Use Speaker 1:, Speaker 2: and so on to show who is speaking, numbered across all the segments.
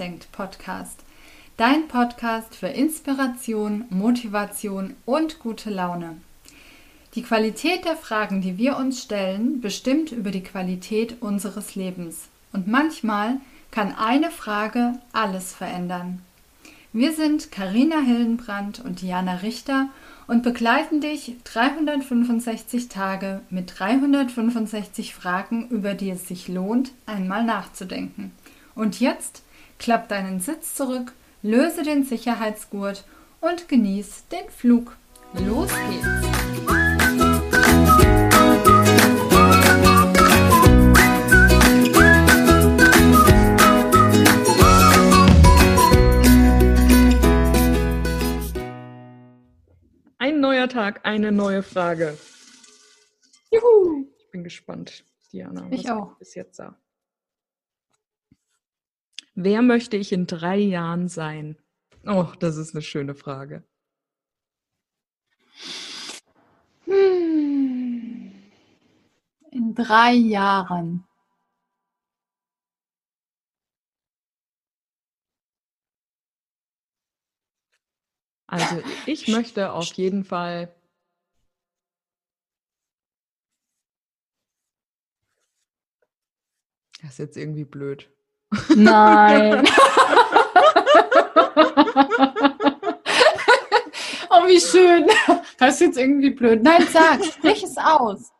Speaker 1: nachdenkt Podcast. Dein Podcast für Inspiration, Motivation und gute Laune. Die Qualität der Fragen, die wir uns stellen, bestimmt über die Qualität unseres Lebens. Und manchmal kann eine Frage alles verändern. Wir sind Karina Hildenbrand und Diana Richter und begleiten dich 365 Tage mit 365 Fragen, über die es sich lohnt, einmal nachzudenken. Und jetzt klapp deinen Sitz zurück, löse den Sicherheitsgurt und genieß den Flug. Los geht's!
Speaker 2: neuer Tag, eine neue Frage. Juhu! Ich bin gespannt, Diana.
Speaker 1: Was ich auch.
Speaker 2: Bis jetzt sah. Wer möchte ich in drei Jahren sein? Oh, das ist eine schöne Frage.
Speaker 1: Hm. In drei Jahren.
Speaker 2: Also ich möchte auf jeden Fall Das ist jetzt irgendwie blöd.
Speaker 1: Nein. oh, wie schön. Das ist jetzt irgendwie blöd. Nein, sag, sprich es aus.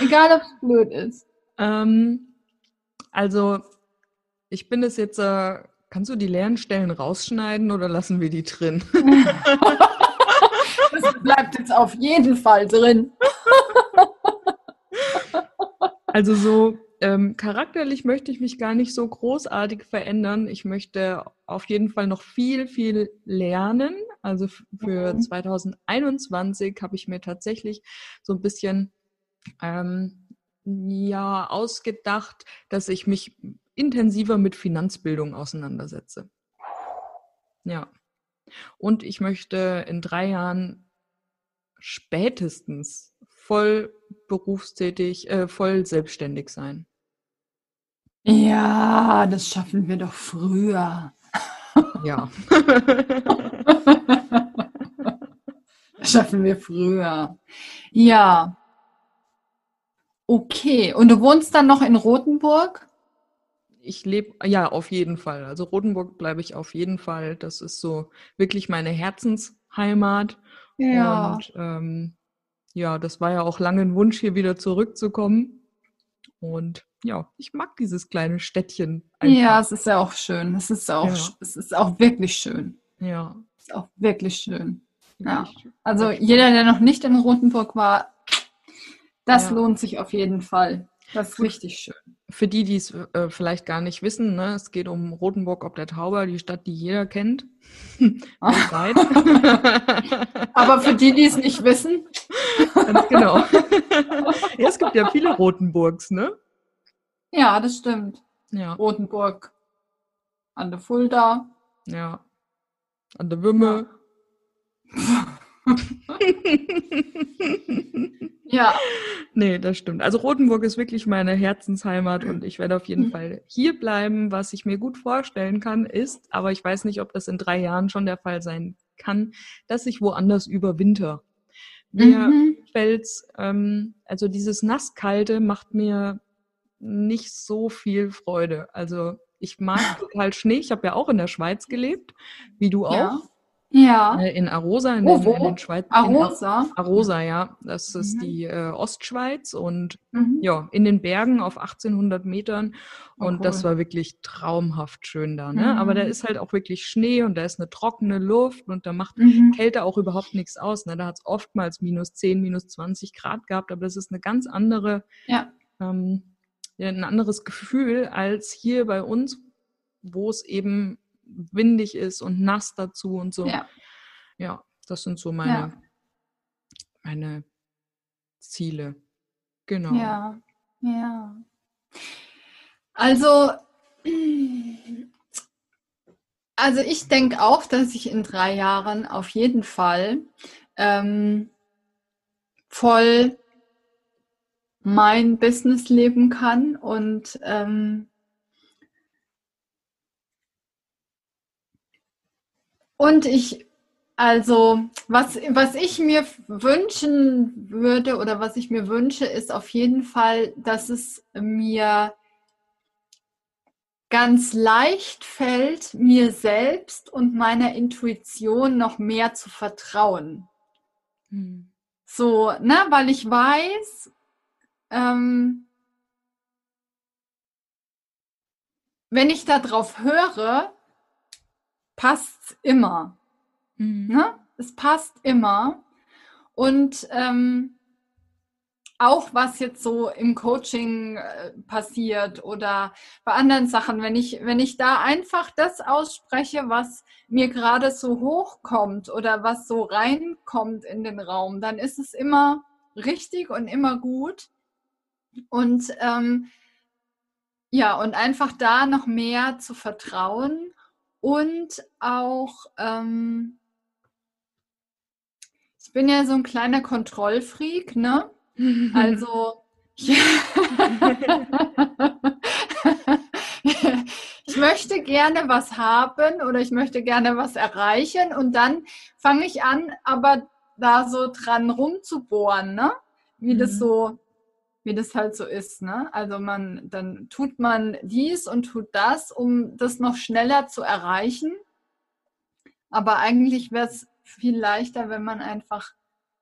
Speaker 1: Egal, ob es blöd ist.
Speaker 2: Ähm, also, ich bin es jetzt äh, Kannst du die leeren Stellen rausschneiden oder lassen wir die drin?
Speaker 1: das bleibt jetzt auf jeden Fall drin.
Speaker 2: also so ähm, charakterlich möchte ich mich gar nicht so großartig verändern. Ich möchte auf jeden Fall noch viel, viel lernen. Also für mhm. 2021 habe ich mir tatsächlich so ein bisschen ähm, ja ausgedacht, dass ich mich intensiver mit Finanzbildung auseinandersetze. Ja. Und ich möchte in drei Jahren spätestens voll berufstätig, äh, voll selbstständig sein.
Speaker 1: Ja, das schaffen wir doch früher.
Speaker 2: Ja.
Speaker 1: das schaffen wir früher. Ja. Okay. Und du wohnst dann noch in Rothenburg?
Speaker 2: ich lebe, ja, auf jeden Fall. Also Rotenburg bleibe ich auf jeden Fall. Das ist so wirklich meine Herzensheimat.
Speaker 1: Ja.
Speaker 2: Und ähm, ja, das war ja auch lange ein Wunsch, hier wieder zurückzukommen. Und ja, ich mag dieses kleine Städtchen.
Speaker 1: Einfach. Ja, es ist ja auch schön. Es ist auch, ja. es ist auch wirklich schön.
Speaker 2: Ja.
Speaker 1: Es ist auch wirklich schön. Ja. Also jeder, der noch nicht in Rotenburg war, das ja. lohnt sich auf jeden Fall. Das ist richtig schön.
Speaker 2: Für die, die es äh, vielleicht gar nicht wissen, ne, es geht um Rotenburg ob der Tauber, die Stadt, die jeder kennt.
Speaker 1: Aber für die, die es nicht wissen.
Speaker 2: Ganz genau. ja, es gibt ja viele Rotenburgs, ne?
Speaker 1: Ja, das stimmt.
Speaker 2: Ja.
Speaker 1: Rotenburg an der Fulda.
Speaker 2: Ja. An der Wümme. Ja. Nee, das stimmt. Also Rothenburg ist wirklich meine Herzensheimat und ich werde auf jeden mhm. Fall hier bleiben. Was ich mir gut vorstellen kann, ist, aber ich weiß nicht, ob das in drei Jahren schon der Fall sein kann, dass ich woanders überwinter. Mir mhm. fällt's, ähm, also dieses Nasskalte macht mir nicht so viel Freude. Also ich mag total Schnee. Ich habe ja auch in der Schweiz gelebt, wie du auch.
Speaker 1: Ja. Ja.
Speaker 2: Äh, in Arosa, in, oh, den, in den Schweiz.
Speaker 1: Arosa?
Speaker 2: Arosa, ja. Das ist mhm. die äh, Ostschweiz und mhm. ja, in den Bergen auf 1800 Metern. Oh, und oh, cool. das war wirklich traumhaft schön da. Ne? Mhm. Aber da ist halt auch wirklich Schnee und da ist eine trockene Luft und da macht mhm. Kälte auch überhaupt nichts aus. Ne? Da hat es oftmals minus 10, minus 20 Grad gehabt, aber das ist eine ganz andere,
Speaker 1: ja.
Speaker 2: ähm, ja, ein anderes Gefühl als hier bei uns, wo es eben windig ist und nass dazu und so.
Speaker 1: Ja,
Speaker 2: ja das sind so meine, ja. meine Ziele. Genau.
Speaker 1: Ja, ja. Also, also ich denke auch, dass ich in drei Jahren auf jeden Fall ähm, voll mein Business leben kann und ähm, und ich also was was ich mir wünschen würde oder was ich mir wünsche ist auf jeden Fall, dass es mir ganz leicht fällt, mir selbst und meiner Intuition noch mehr zu vertrauen. Hm. So, ne, weil ich weiß, ähm, wenn ich darauf höre, passt immer. Mhm. Ne? Es passt immer. Und ähm, auch was jetzt so im Coaching äh, passiert oder bei anderen Sachen, wenn ich, wenn ich da einfach das ausspreche, was mir gerade so hochkommt oder was so reinkommt in den Raum, dann ist es immer richtig und immer gut. Und ähm, ja, und einfach da noch mehr zu vertrauen und auch, ähm, ich bin ja so ein kleiner Kontrollfreak, ne? Also, ja. ich möchte gerne was haben oder ich möchte gerne was erreichen und dann fange ich an, aber da so dran rumzubohren, ne? Wie mhm. das so, wie das halt so ist, ne? Also man, dann tut man dies und tut das, um das noch schneller zu erreichen. Aber eigentlich wäre es viel leichter, wenn man einfach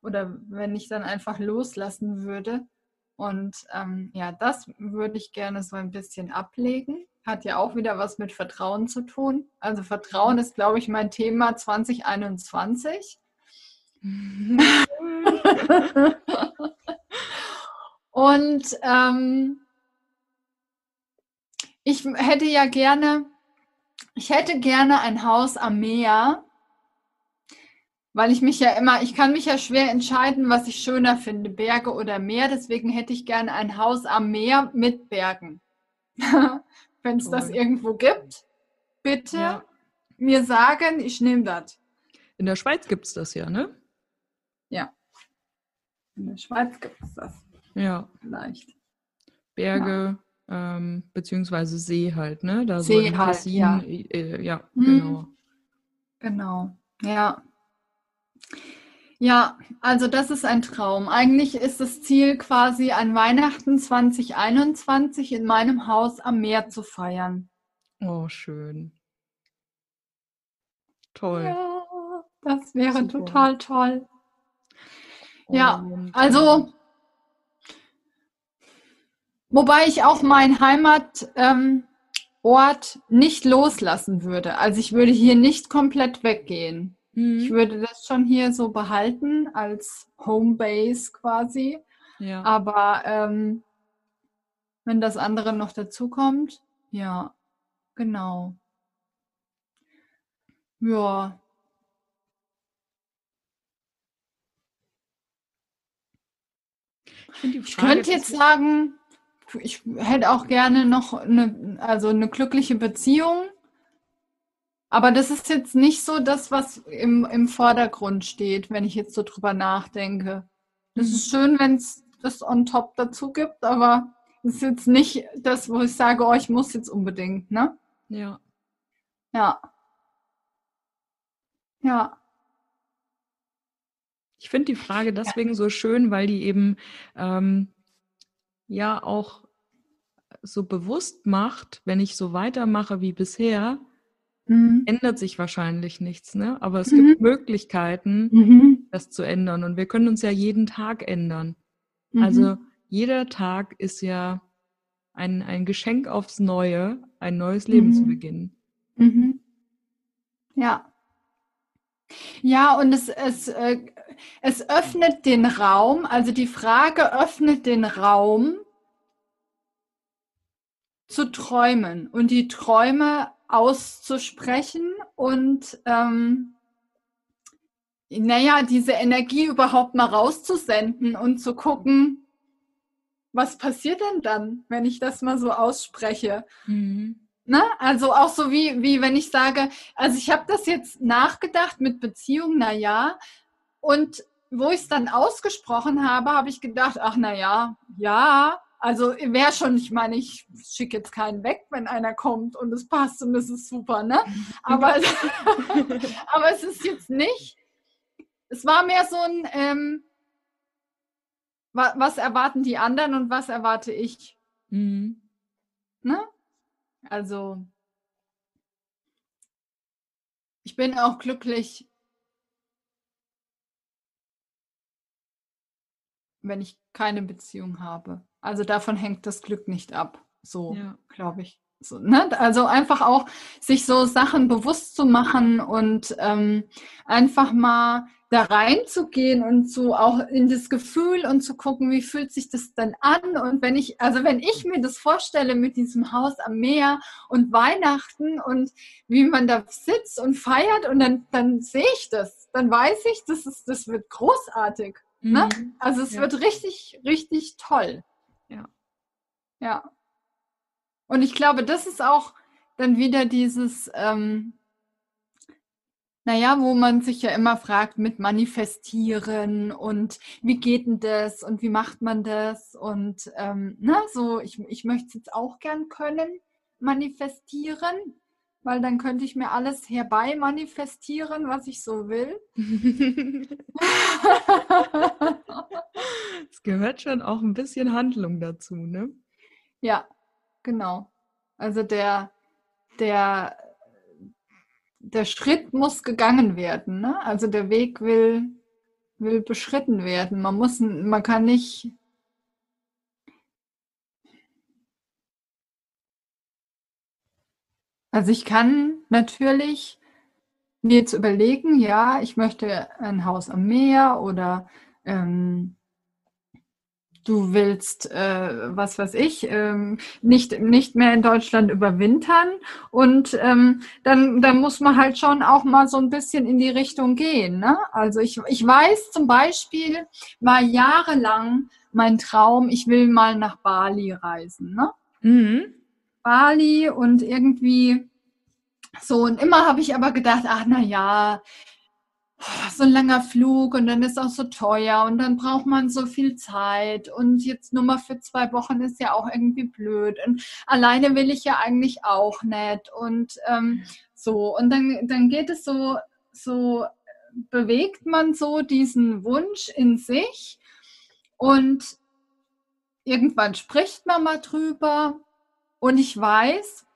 Speaker 1: oder wenn ich dann einfach loslassen würde. Und ähm, ja, das würde ich gerne so ein bisschen ablegen. Hat ja auch wieder was mit Vertrauen zu tun. Also Vertrauen ist, glaube ich, mein Thema 2021. Und ähm, ich hätte ja gerne, ich hätte gerne ein Haus am Meer, weil ich mich ja immer, ich kann mich ja schwer entscheiden, was ich schöner finde, Berge oder Meer. Deswegen hätte ich gerne ein Haus am Meer mit Bergen. Wenn es das irgendwo gibt, bitte ja. mir sagen, ich nehme das.
Speaker 2: In der Schweiz gibt es das ja, ne?
Speaker 1: Ja. In der Schweiz gibt es das.
Speaker 2: Ja.
Speaker 1: Vielleicht.
Speaker 2: Berge, ja. ähm, beziehungsweise See halt, ne?
Speaker 1: Da See so halt, Tessin, ja.
Speaker 2: Äh, ja, mhm. genau.
Speaker 1: Genau, ja. Ja, also das ist ein Traum. Eigentlich ist das Ziel quasi an Weihnachten 2021 in meinem Haus am Meer zu feiern.
Speaker 2: Oh, schön. Toll.
Speaker 1: Ja, das wäre Super. total toll. Ja, also wobei ich auch meinen Heimatort ähm, nicht loslassen würde. Also ich würde hier nicht komplett weggehen. Mhm. Ich würde das schon hier so behalten als Homebase quasi. Ja. Aber ähm, wenn das andere noch dazu kommt, ja, genau. Ja. Ich, ich könnte jetzt sagen, ich hätte auch gerne noch eine, also eine glückliche Beziehung aber das ist jetzt nicht so das, was im, im Vordergrund steht, wenn ich jetzt so drüber nachdenke. Das mhm. ist schön, wenn es das on top dazu gibt, aber es ist jetzt nicht das, wo ich sage, oh, ich muss jetzt unbedingt, ne?
Speaker 2: Ja.
Speaker 1: Ja. Ja.
Speaker 2: Ich finde die Frage deswegen ja. so schön, weil die eben ähm, ja auch so bewusst macht, wenn ich so weitermache wie bisher, mhm. ändert sich wahrscheinlich nichts, ne? Aber es mhm. gibt Möglichkeiten, mhm. das zu ändern. Und wir können uns ja jeden Tag ändern. Also mhm. jeder Tag ist ja ein, ein Geschenk aufs Neue, ein neues Leben zu mhm. beginnen.
Speaker 1: Mhm. Ja. Ja, und es, es, äh, es öffnet den Raum, also die Frage öffnet den Raum zu träumen und die Träume auszusprechen und ähm, naja, diese Energie überhaupt mal rauszusenden und zu gucken, was passiert denn dann, wenn ich das mal so ausspreche? Mhm. Ne? Also auch so wie, wie wenn ich sage, also ich habe das jetzt nachgedacht mit Beziehung, naja, und wo ich es dann ausgesprochen habe, habe ich gedacht, ach na ja, ja, also wäre schon, ich meine, ich schicke jetzt keinen weg, wenn einer kommt und es passt und es ist super, ne? Aber, aber es ist jetzt nicht. Es war mehr so ein, ähm, was erwarten die anderen und was erwarte ich? Mhm. Ne? Also, ich bin auch glücklich, wenn ich keine Beziehung habe. Also davon hängt das Glück nicht ab. So, ja. glaube ich. So, ne? Also einfach auch sich so Sachen bewusst zu machen und ähm, einfach mal da reinzugehen und so auch in das Gefühl und zu gucken, wie fühlt sich das denn an? Und wenn ich, also wenn ich mir das vorstelle mit diesem Haus am Meer und Weihnachten und wie man da sitzt und feiert und dann, dann sehe ich das, dann weiß ich, das ist, das wird großartig. Ne? Mhm. Ne? Also es ja. wird richtig, richtig toll.
Speaker 2: Ja.
Speaker 1: Ja. Und ich glaube, das ist auch dann wieder dieses, ähm, naja, wo man sich ja immer fragt mit Manifestieren und wie geht denn das und wie macht man das und ähm, na, so, ich, ich möchte es jetzt auch gern können, manifestieren weil dann könnte ich mir alles herbei manifestieren, was ich so will.
Speaker 2: es gehört schon auch ein bisschen Handlung dazu, ne?
Speaker 1: Ja, genau. Also der, der, der Schritt muss gegangen werden, ne? Also der Weg will, will beschritten werden. Man muss, man kann nicht Also ich kann natürlich mir jetzt überlegen, ja, ich möchte ein Haus am Meer oder ähm, du willst, äh, was weiß ich, ähm, nicht, nicht mehr in Deutschland überwintern. Und ähm, dann, dann muss man halt schon auch mal so ein bisschen in die Richtung gehen. Ne? Also ich, ich weiß zum Beispiel, war jahrelang mein Traum, ich will mal nach Bali reisen. Ne? Mhm. Bali und irgendwie so. Und immer habe ich aber gedacht, ach na ja, so ein langer Flug und dann ist auch so teuer und dann braucht man so viel Zeit und jetzt nur mal für zwei Wochen ist ja auch irgendwie blöd und alleine will ich ja eigentlich auch nicht und ähm, so. Und dann, dann geht es so, so bewegt man so diesen Wunsch in sich und irgendwann spricht man mal drüber und ich weiß,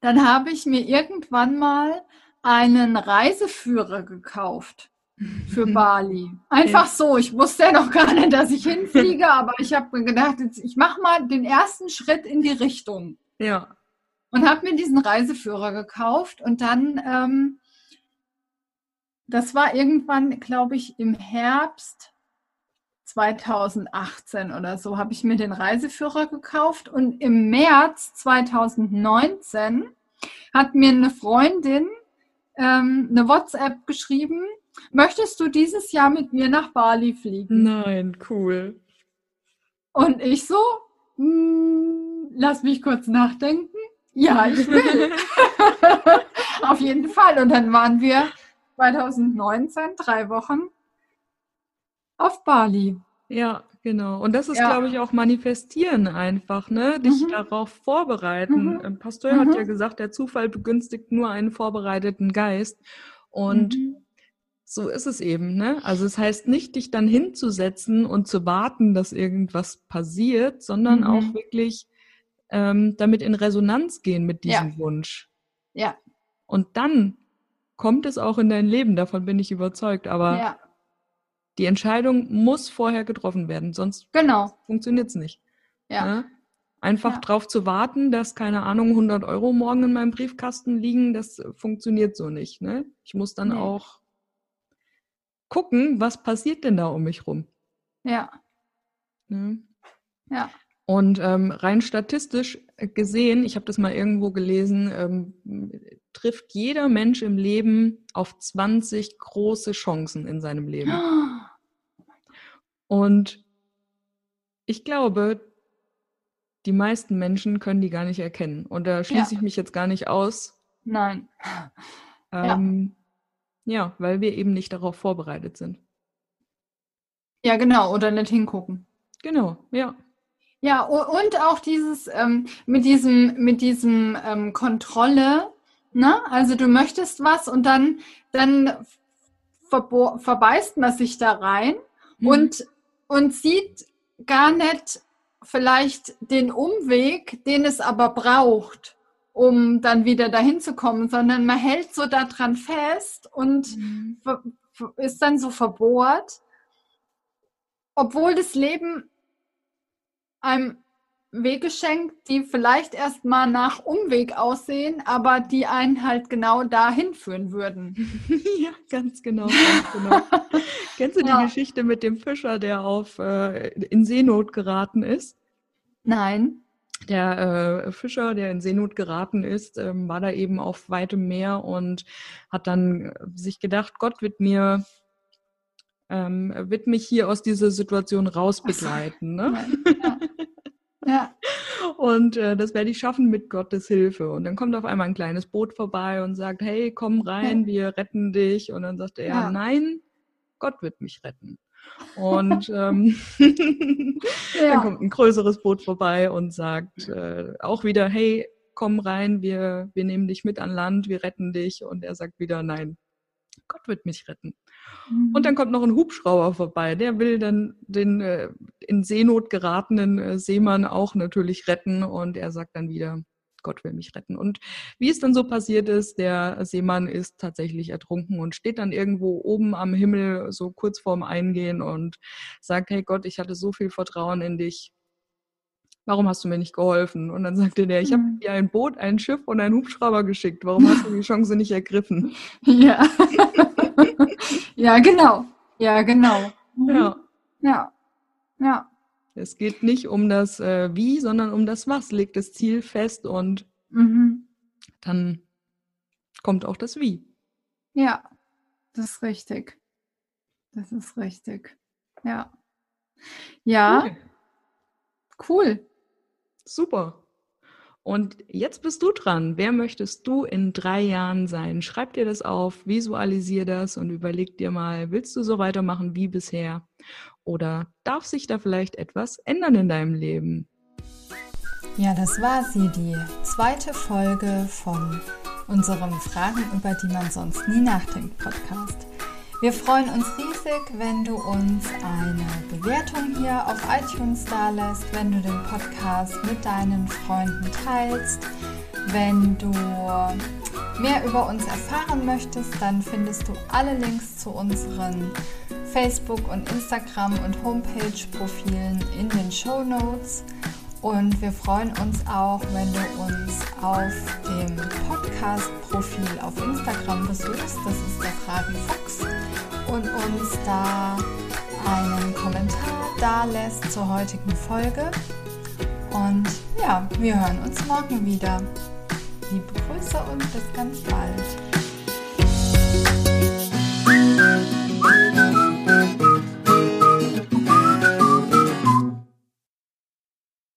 Speaker 1: dann habe ich mir irgendwann mal einen Reiseführer gekauft für Bali. Einfach so. Ich wusste ja noch gar nicht, dass ich hinfliege, aber ich habe mir gedacht, ich mache mal den ersten Schritt in die Richtung.
Speaker 2: Ja.
Speaker 1: Und habe mir diesen Reiseführer gekauft und dann, ähm, das war irgendwann, glaube ich, im Herbst 2018 oder so habe ich mir den Reiseführer gekauft und im März 2019 hat mir eine Freundin ähm, eine WhatsApp geschrieben, möchtest du dieses Jahr mit mir nach Bali fliegen?
Speaker 2: Nein, cool.
Speaker 1: Und ich so, hm, lass mich kurz nachdenken. Ja, ich will. Auf jeden Fall. Und dann waren wir 2019, drei Wochen auf Bali.
Speaker 2: Ja, genau. Und das ist, ja. glaube ich, auch manifestieren einfach, ne? Dich mhm. darauf vorbereiten. Mhm. Pastor mhm. hat ja gesagt, der Zufall begünstigt nur einen vorbereiteten Geist. Und mhm. so ist es eben, ne? Also es heißt nicht, dich dann hinzusetzen und zu warten, dass irgendwas passiert, sondern auch mhm. wirklich ähm, damit in Resonanz gehen mit diesem
Speaker 1: ja.
Speaker 2: Wunsch.
Speaker 1: Ja.
Speaker 2: Und dann kommt es auch in dein Leben, davon bin ich überzeugt. Aber ja. Die Entscheidung muss vorher getroffen werden, sonst
Speaker 1: genau.
Speaker 2: funktioniert es nicht.
Speaker 1: Ja. ja?
Speaker 2: Einfach ja. drauf zu warten, dass, keine Ahnung, 100 Euro morgen in meinem Briefkasten liegen, das funktioniert so nicht. Ne? Ich muss dann nee. auch gucken, was passiert denn da um mich rum.
Speaker 1: Ja.
Speaker 2: Ne?
Speaker 1: Ja.
Speaker 2: Und ähm, rein statistisch gesehen, ich habe das mal irgendwo gelesen, ähm, trifft jeder Mensch im Leben auf 20 große Chancen in seinem Leben. Und ich glaube, die meisten Menschen können die gar nicht erkennen. Und da schließe ja. ich mich jetzt gar nicht aus.
Speaker 1: Nein.
Speaker 2: Ähm, ja. ja, weil wir eben nicht darauf vorbereitet sind.
Speaker 1: Ja, genau, oder nicht hingucken.
Speaker 2: Genau, ja.
Speaker 1: Ja, und auch dieses ähm, mit diesem, mit diesem ähm, Kontrolle, ne? Also du möchtest was und dann, dann verbeißt man sich da rein mhm. und, und sieht gar nicht vielleicht den Umweg, den es aber braucht, um dann wieder dahin zu kommen, sondern man hält so daran fest und mhm. ist dann so verbohrt, obwohl das Leben einem Wege schenkt, die vielleicht erstmal nach Umweg aussehen, aber die einen halt genau dahin führen würden.
Speaker 2: ja, ganz genau. Ganz genau. Kennst du ja. die Geschichte mit dem Fischer, der auf äh, in Seenot geraten ist?
Speaker 1: Nein.
Speaker 2: Der äh, Fischer, der in Seenot geraten ist, ähm, war da eben auf weitem Meer und hat dann äh, sich gedacht, Gott wird mir ähm, wird mich hier aus dieser Situation rausbegleiten. Ne? Ja. Ja. Und äh, das werde ich schaffen mit Gottes Hilfe. Und dann kommt auf einmal ein kleines Boot vorbei und sagt, hey, komm rein, ja. wir retten dich. Und dann sagt er, ja. nein, Gott wird mich retten. Und ähm, ja. dann kommt ein größeres Boot vorbei und sagt äh, auch wieder, hey, komm rein, wir, wir nehmen dich mit an Land, wir retten dich. Und er sagt wieder, nein, Gott wird mich retten. Und dann mhm. kommt noch ein Hubschrauber vorbei. Der will dann den äh, in Seenot geratenen äh, Seemann auch natürlich retten. Und er sagt dann wieder, Gott will mich retten. Und wie es dann so passiert ist, der Seemann ist tatsächlich ertrunken und steht dann irgendwo oben am Himmel, so kurz vorm Eingehen und sagt, hey Gott, ich hatte so viel Vertrauen in dich. Warum hast du mir nicht geholfen? Und dann sagte der, ich habe mhm. dir ein Boot, ein Schiff und einen Hubschrauber geschickt. Warum hast du die Chance nicht ergriffen?
Speaker 1: Ja. ja, genau. Ja, genau. Mhm. Ja. Ja. Ja.
Speaker 2: Es geht nicht um das äh, Wie, sondern um das Was. Legt das Ziel fest und mhm. dann kommt auch das Wie.
Speaker 1: Ja, das ist richtig. Das ist richtig. Ja. Ja. Cool. cool.
Speaker 2: Super. Und jetzt bist du dran. Wer möchtest du in drei Jahren sein? Schreib dir das auf, visualisier das und überleg dir mal, willst du so weitermachen wie bisher? Oder darf sich da vielleicht etwas ändern in deinem Leben?
Speaker 1: Ja, das war sie, die zweite Folge von unserem Fragen, über die man sonst nie nachdenkt Podcast. Wir freuen uns riesig, wenn du uns eine Bewertung hier auf iTunes da lässt, wenn du den Podcast mit deinen Freunden teilst. Wenn du mehr über uns erfahren möchtest, dann findest du alle Links zu unseren Facebook- und Instagram- und Homepage-Profilen in den Show Notes. Und wir freuen uns auch, wenn du uns auf dem Podcast-Profil auf Instagram besuchst. Das ist der Fragen Fuchs. Und uns da einen Kommentar da lässt zur heutigen Folge. Und ja, wir hören uns morgen wieder. Liebe Grüße und bis ganz bald.